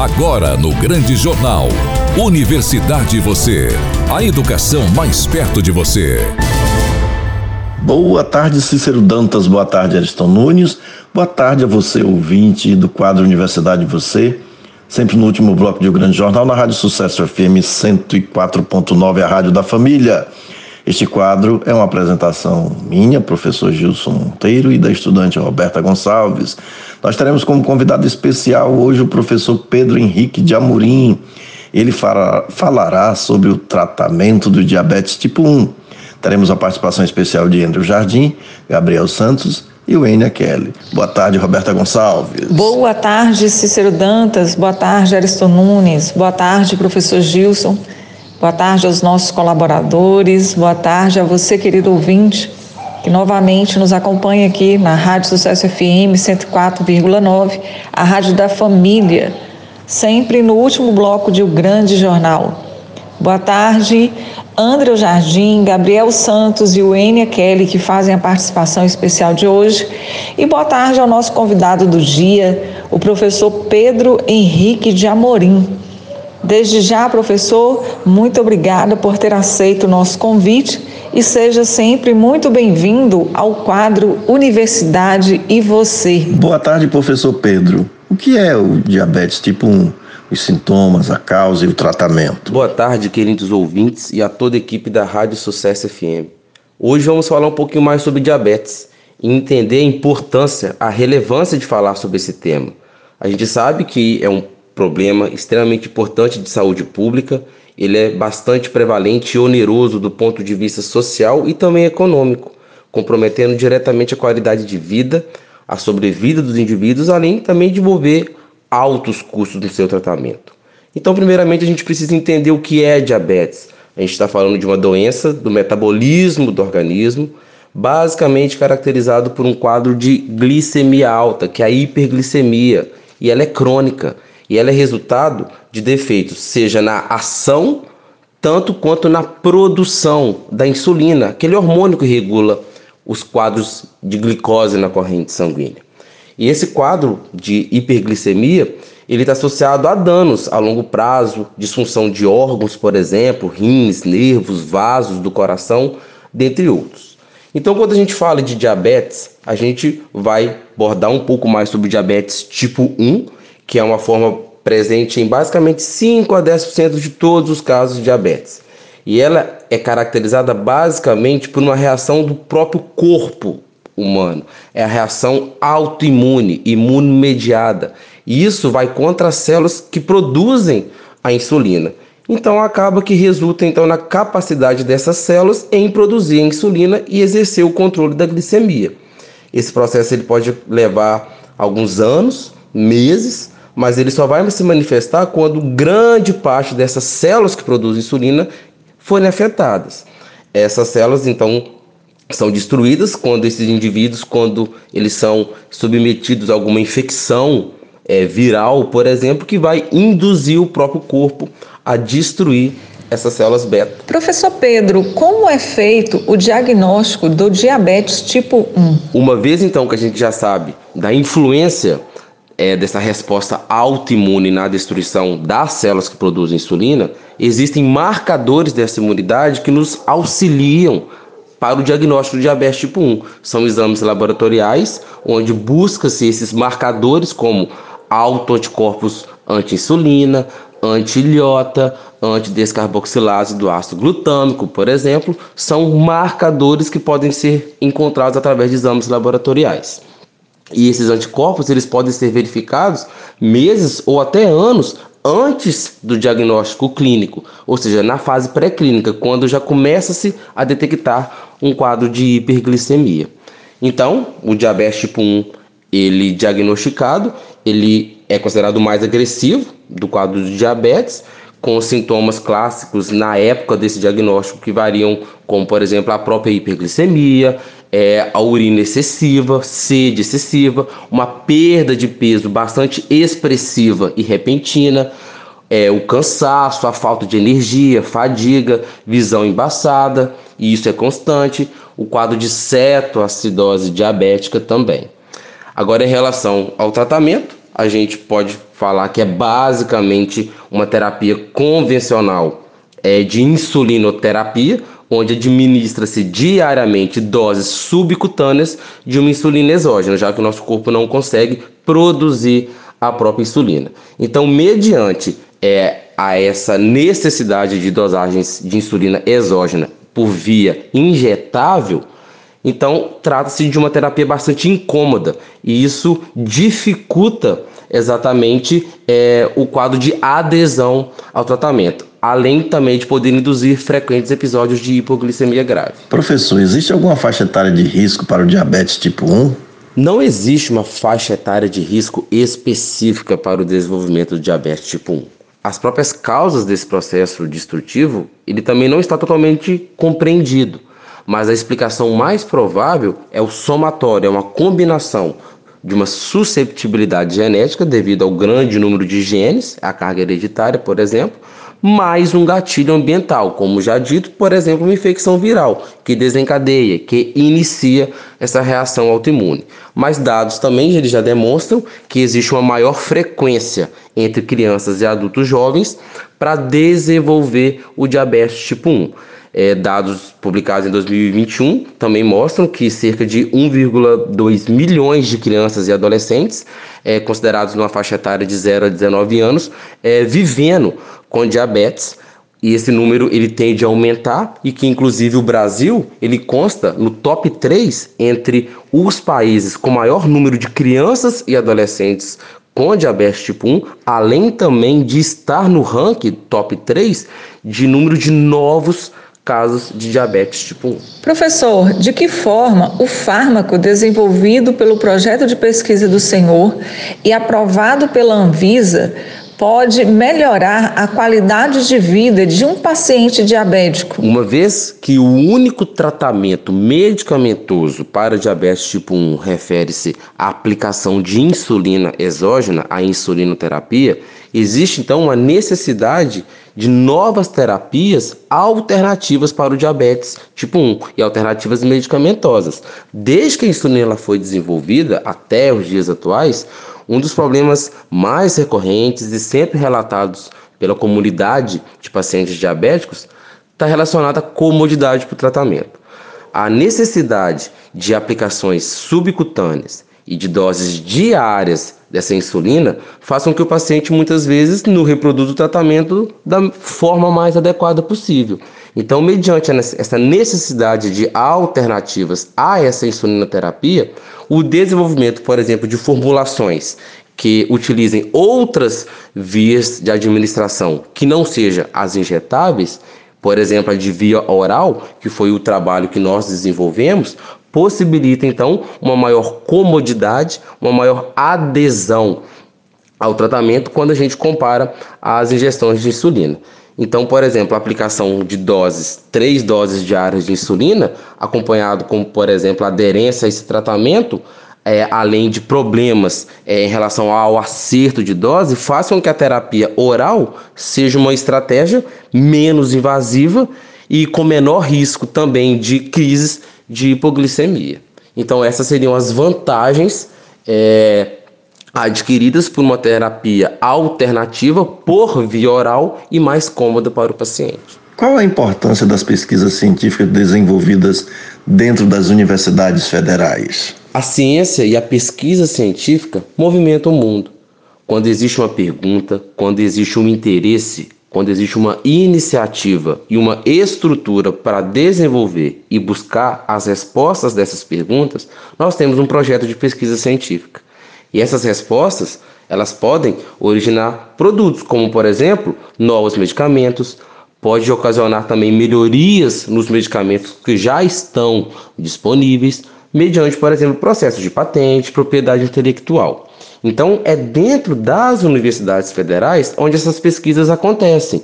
Agora no Grande Jornal. Universidade Você. A educação mais perto de você. Boa tarde, Cícero Dantas. Boa tarde, Ariston Nunes. Boa tarde a você, ouvinte do quadro Universidade Você. Sempre no último bloco de O Grande Jornal, na Rádio Sucesso FM 104.9, a Rádio da Família. Este quadro é uma apresentação minha, professor Gilson Monteiro, e da estudante Roberta Gonçalves. Nós teremos como convidado especial hoje o professor Pedro Henrique de Amorim. Ele falará sobre o tratamento do diabetes tipo 1. Teremos a participação especial de Andrew Jardim, Gabriel Santos e o Kelly. Boa tarde, Roberta Gonçalves. Boa tarde, Cícero Dantas. Boa tarde, Ariston Nunes. Boa tarde, professor Gilson. Boa tarde aos nossos colaboradores. Boa tarde a você, querido ouvinte que novamente nos acompanha aqui na Rádio Sucesso FM 104,9, a Rádio da Família, sempre no último bloco de O Grande Jornal. Boa tarde, André Jardim, Gabriel Santos e o Kelly, que fazem a participação especial de hoje. E boa tarde ao nosso convidado do dia, o professor Pedro Henrique de Amorim. Desde já, professor, muito obrigada por ter aceito o nosso convite e seja sempre muito bem-vindo ao quadro Universidade e Você. Boa tarde, professor Pedro. O que é o diabetes tipo 1? Os sintomas, a causa e o tratamento. Boa tarde, queridos ouvintes e a toda a equipe da Rádio Sucesso FM. Hoje vamos falar um pouquinho mais sobre diabetes e entender a importância, a relevância de falar sobre esse tema. A gente sabe que é um problema extremamente importante de saúde pública ele é bastante prevalente e oneroso do ponto de vista social e também econômico, comprometendo diretamente a qualidade de vida, a sobrevida dos indivíduos, além também de envolver altos custos no seu tratamento. Então, primeiramente, a gente precisa entender o que é diabetes. A gente está falando de uma doença do metabolismo do organismo, basicamente caracterizado por um quadro de glicemia alta, que é a hiperglicemia, e ela é crônica e ela é resultado de defeitos, seja na ação, tanto quanto na produção da insulina, aquele hormônio que regula os quadros de glicose na corrente sanguínea. E esse quadro de hiperglicemia, ele está associado a danos a longo prazo, disfunção de órgãos, por exemplo, rins, nervos, vasos do coração, dentre outros. Então, quando a gente fala de diabetes, a gente vai abordar um pouco mais sobre diabetes tipo 1, que é uma forma presente em basicamente 5 a 10% de todos os casos de diabetes. E ela é caracterizada basicamente por uma reação do próprio corpo humano. É a reação autoimune, imunomediada. E isso vai contra as células que produzem a insulina. Então acaba que resulta então na capacidade dessas células em produzir a insulina e exercer o controle da glicemia. Esse processo ele pode levar alguns anos, meses, mas ele só vai se manifestar quando grande parte dessas células que produzem insulina forem afetadas. Essas células, então, são destruídas quando esses indivíduos, quando eles são submetidos a alguma infecção é, viral, por exemplo, que vai induzir o próprio corpo a destruir essas células beta. Professor Pedro, como é feito o diagnóstico do diabetes tipo 1? Uma vez então que a gente já sabe da influência é, dessa resposta autoimune na destruição das células que produzem insulina, existem marcadores dessa imunidade que nos auxiliam para o diagnóstico de diabetes tipo 1. São exames laboratoriais onde busca-se esses marcadores como autoanticorpos anti-insulina, anti-ilhota, antidescarboxilase do ácido glutâmico, por exemplo, são marcadores que podem ser encontrados através de exames laboratoriais. E esses anticorpos eles podem ser verificados meses ou até anos antes do diagnóstico clínico, ou seja, na fase pré-clínica, quando já começa-se a detectar um quadro de hiperglicemia. Então, o diabetes tipo 1, ele diagnosticado, ele é considerado mais agressivo do quadro de diabetes, com sintomas clássicos na época desse diagnóstico que variam, como por exemplo a própria hiperglicemia, é, a urina excessiva, sede excessiva, uma perda de peso bastante expressiva e repentina, é, o cansaço, a falta de energia, fadiga, visão embaçada, e isso é constante, o quadro de cetoacidose diabética também. Agora, em relação ao tratamento, a gente pode falar que é basicamente uma terapia convencional é, de insulinoterapia, onde administra-se diariamente doses subcutâneas de uma insulina exógena, já que o nosso corpo não consegue produzir a própria insulina. Então, mediante é, a essa necessidade de dosagens de insulina exógena por via injetável, então trata-se de uma terapia bastante incômoda e isso dificulta exatamente é, o quadro de adesão ao tratamento, além também de poder induzir frequentes episódios de hipoglicemia grave. Professor, existe alguma faixa etária de risco para o diabetes tipo 1? Não existe uma faixa etária de risco específica para o desenvolvimento do diabetes tipo 1. As próprias causas desse processo destrutivo, ele também não está totalmente compreendido, mas a explicação mais provável é o somatório, é uma combinação de uma susceptibilidade genética devido ao grande número de genes, a carga hereditária, por exemplo, mais um gatilho ambiental, como já dito, por exemplo, uma infecção viral, que desencadeia, que inicia essa reação autoimune. Mas dados também eles já demonstram que existe uma maior frequência entre crianças e adultos jovens para desenvolver o diabetes tipo 1. É, dados publicados em 2021 também mostram que cerca de 1,2 milhões de crianças e adolescentes, é, considerados numa faixa etária de 0 a 19 anos, é, vivendo com diabetes. E esse número ele tende a aumentar e que inclusive o Brasil ele consta no top 3 entre os países com maior número de crianças e adolescentes com diabetes tipo 1, além também de estar no ranking top 3 de número de novos casos de diabetes tipo 1. Professor, de que forma o fármaco desenvolvido pelo projeto de pesquisa do Senhor e aprovado pela Anvisa pode melhorar a qualidade de vida de um paciente diabético? Uma vez que o único tratamento medicamentoso para diabetes tipo 1 refere-se à aplicação de insulina exógena, a insulinoterapia, existe então uma necessidade de novas terapias alternativas para o diabetes tipo 1 e alternativas medicamentosas. Desde que a insulina foi desenvolvida até os dias atuais, um dos problemas mais recorrentes e sempre relatados pela comunidade de pacientes diabéticos está relacionado à comodidade para o tratamento. A necessidade de aplicações subcutâneas e de doses diárias dessa insulina façam que o paciente muitas vezes não reproduza o tratamento da forma mais adequada possível. Então, mediante essa necessidade de alternativas a essa insulinoterapia, o desenvolvimento, por exemplo, de formulações que utilizem outras vias de administração que não sejam as injetáveis, por exemplo, a de via oral, que foi o trabalho que nós desenvolvemos, possibilita então uma maior comodidade, uma maior adesão ao tratamento quando a gente compara as injeções de insulina. Então, por exemplo, a aplicação de doses, três doses diárias de insulina, acompanhado com, por exemplo, aderência a esse tratamento, é, além de problemas é, em relação ao acerto de dose, façam que a terapia oral seja uma estratégia menos invasiva e com menor risco também de crises de hipoglicemia. Então, essas seriam as vantagens é, adquiridas por uma terapia alternativa por via oral e mais cômoda para o paciente. Qual a importância das pesquisas científicas desenvolvidas dentro das universidades federais? A ciência e a pesquisa científica movimentam o mundo. Quando existe uma pergunta, quando existe um interesse, quando existe uma iniciativa e uma estrutura para desenvolver e buscar as respostas dessas perguntas, nós temos um projeto de pesquisa científica. E essas respostas, elas podem originar produtos, como por exemplo, novos medicamentos, pode ocasionar também melhorias nos medicamentos que já estão disponíveis, mediante, por exemplo, processos de patente, propriedade intelectual. Então, é dentro das universidades federais onde essas pesquisas acontecem.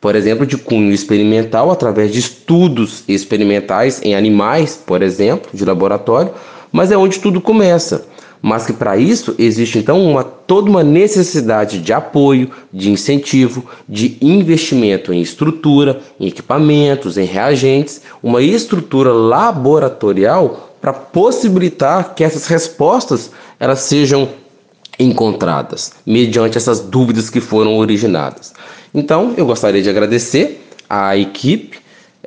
Por exemplo, de cunho experimental, através de estudos experimentais em animais, por exemplo, de laboratório, mas é onde tudo começa mas que para isso existe então uma, toda uma necessidade de apoio, de incentivo, de investimento em estrutura, em equipamentos, em reagentes, uma estrutura laboratorial para possibilitar que essas respostas elas sejam encontradas, mediante essas dúvidas que foram originadas. Então, eu gostaria de agradecer à equipe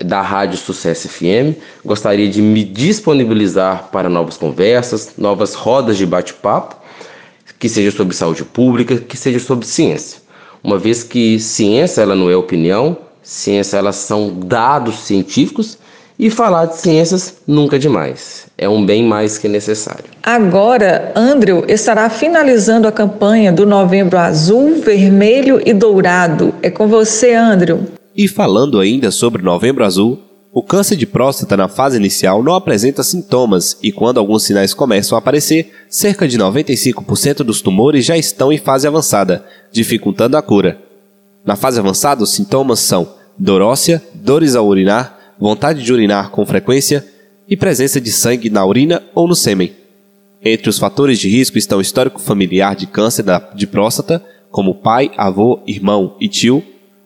da Rádio Sucesso FM, gostaria de me disponibilizar para novas conversas, novas rodas de bate-papo, que seja sobre saúde pública, que seja sobre ciência. Uma vez que ciência ela não é opinião, ciência elas são dados científicos e falar de ciências nunca é demais. É um bem mais que necessário. Agora, Andrew estará finalizando a campanha do Novembro Azul, Vermelho e Dourado. É com você, Andrew. E falando ainda sobre Novembro Azul, o câncer de próstata na fase inicial não apresenta sintomas e quando alguns sinais começam a aparecer, cerca de 95% dos tumores já estão em fase avançada, dificultando a cura. Na fase avançada, os sintomas são dor óssea, dores ao urinar, vontade de urinar com frequência e presença de sangue na urina ou no sêmen. Entre os fatores de risco estão o histórico familiar de câncer de próstata, como pai, avô, irmão e tio,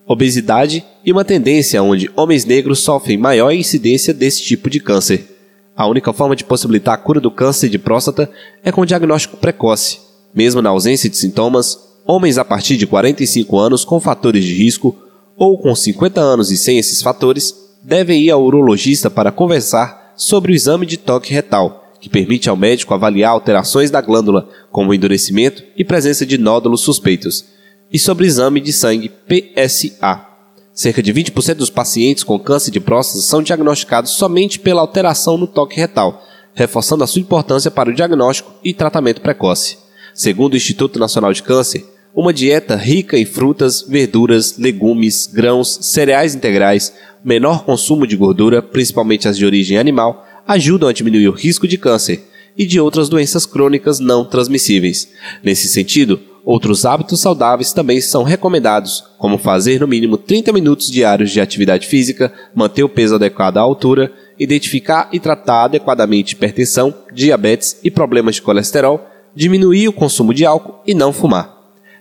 obesidade e uma tendência onde homens negros sofrem maior incidência desse tipo de câncer. A única forma de possibilitar a cura do câncer de próstata é com diagnóstico precoce. Mesmo na ausência de sintomas, homens a partir de 45 anos com fatores de risco ou com 50 anos e sem esses fatores devem ir ao urologista para conversar sobre o exame de toque retal, que permite ao médico avaliar alterações da glândula, como endurecimento e presença de nódulos suspeitos, e sobre exame de sangue PSA. Cerca de 20% dos pacientes com câncer de próstata são diagnosticados somente pela alteração no toque retal, reforçando a sua importância para o diagnóstico e tratamento precoce. Segundo o Instituto Nacional de Câncer, uma dieta rica em frutas, verduras, legumes, grãos, cereais integrais, menor consumo de gordura, principalmente as de origem animal, ajudam a diminuir o risco de câncer e de outras doenças crônicas não transmissíveis. Nesse sentido, outros hábitos saudáveis também são recomendados, como fazer no mínimo 30 minutos diários de atividade física, manter o peso adequado à altura, identificar e tratar adequadamente hipertensão, diabetes e problemas de colesterol, diminuir o consumo de álcool e não fumar.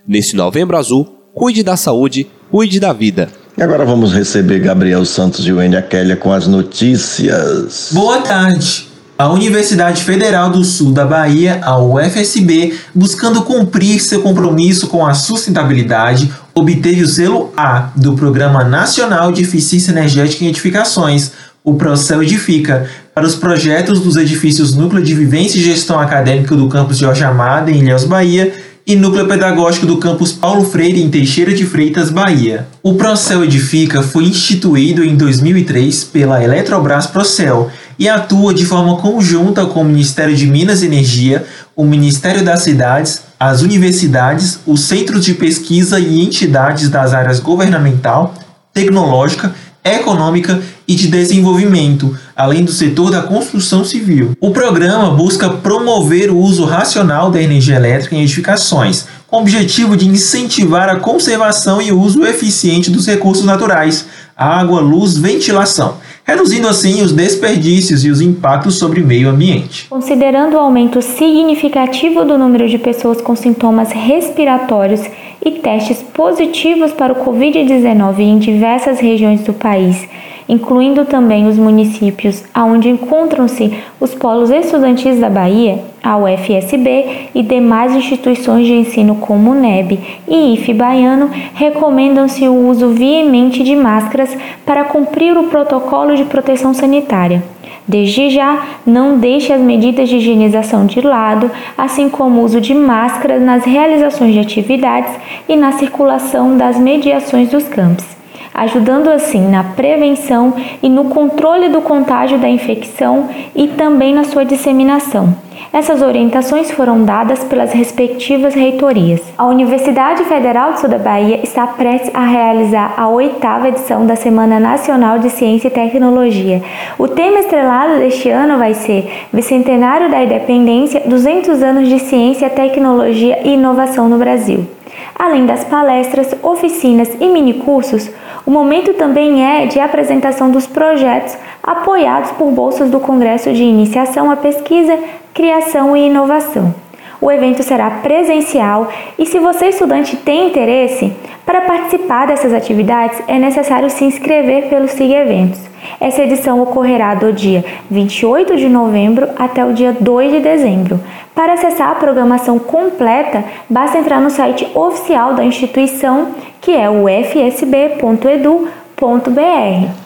Neste Novembro Azul, cuide da saúde, cuide da vida. E agora vamos receber Gabriel Santos e Wendy Aquélia com as notícias. Boa tarde. A Universidade Federal do Sul da Bahia, a UFSB, buscando cumprir seu compromisso com a sustentabilidade, obteve o selo A do Programa Nacional de Eficiência Energética em Edificações, o Procel Edifica, para os projetos dos edifícios Núcleo de Vivência e Gestão Acadêmica do campus Jorge Amado, em Ilhéus, Bahia, e Núcleo Pedagógico do Campus Paulo Freire, em Teixeira de Freitas, Bahia. O Procel Edifica foi instituído em 2003 pela Eletrobras Procel e atua de forma conjunta com o Ministério de Minas e Energia, o Ministério das Cidades, as universidades, os centros de pesquisa e entidades das áreas governamental, tecnológica, econômica e de desenvolvimento, além do setor da construção civil. O programa busca promover o uso racional da energia elétrica em edificações, com o objetivo de incentivar a conservação e o uso eficiente dos recursos naturais, água, luz, ventilação, reduzindo assim os desperdícios e os impactos sobre o meio ambiente. Considerando o aumento significativo do número de pessoas com sintomas respiratórios e testes positivos para o Covid-19 em diversas regiões do país, incluindo também os municípios onde encontram-se os polos estudantis da Bahia, a UFSB e demais instituições de ensino como o NEB e IFE Baiano, recomendam-se o uso veemente de máscaras para cumprir o protocolo de proteção sanitária. Desde já, não deixe as medidas de higienização de lado, assim como o uso de máscaras nas realizações de atividades e na circulação das mediações dos campos ajudando assim na prevenção e no controle do contágio da infecção e também na sua disseminação. Essas orientações foram dadas pelas respectivas reitorias. A Universidade Federal do Sul da Bahia está prestes a realizar a oitava edição da Semana Nacional de Ciência e Tecnologia. O tema estrelado deste ano vai ser Bicentenário da Independência, 200 anos de ciência, tecnologia e inovação no Brasil. Além das palestras, oficinas e minicursos, o momento também é de apresentação dos projetos apoiados por bolsas do Congresso de Iniciação à Pesquisa, Criação e Inovação. O evento será presencial e, se você estudante tem interesse, Para participar dessas atividades, é necessário se inscrever pelo SIG Eventos. Essa edição ocorrerá do dia 28 de novembro até o dia 2 de dezembro. Para acessar a programação completa, basta entrar no site oficial da instituição, que é o fsb.edu.br.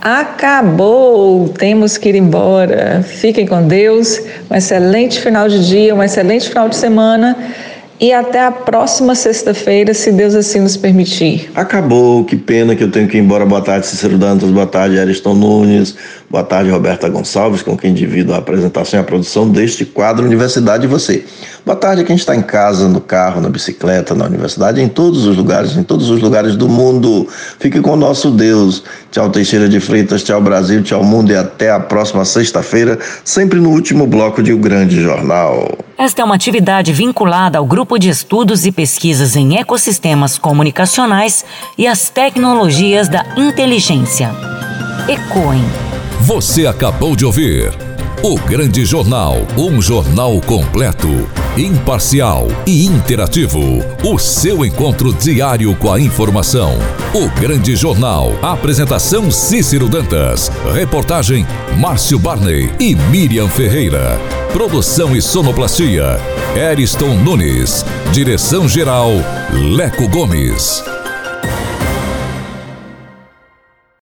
Acabou! Temos que ir embora. Fiquem com Deus. Um excelente final de dia, um excelente final de semana e até a próxima sexta-feira, se Deus assim nos permitir. Acabou, que pena que eu tenho que ir embora. Boa tarde, Cícero Dantas, boa tarde, Ariston Nunes, boa tarde, Roberta Gonçalves, com quem divido a apresentação e a produção deste quadro Universidade e Você. Boa tarde a quem está em casa, no carro, na bicicleta, na universidade, em todos os lugares, em todos os lugares do mundo. Fique com o nosso Deus. Tchau, Teixeira de Freitas, tchau, Brasil, tchau, mundo e até a próxima sexta-feira, sempre no último bloco de O Grande Jornal. Esta é uma atividade vinculada ao Grupo de Estudos e Pesquisas em Ecossistemas Comunicacionais e as Tecnologias da Inteligência. ECOIN. Você acabou de ouvir. O Grande Jornal, um jornal completo, imparcial e interativo. O seu encontro diário com a informação. O Grande Jornal. Apresentação Cícero Dantas. Reportagem Márcio Barney e Miriam Ferreira. Produção e sonoplastia Eriston Nunes. Direção geral Leco Gomes.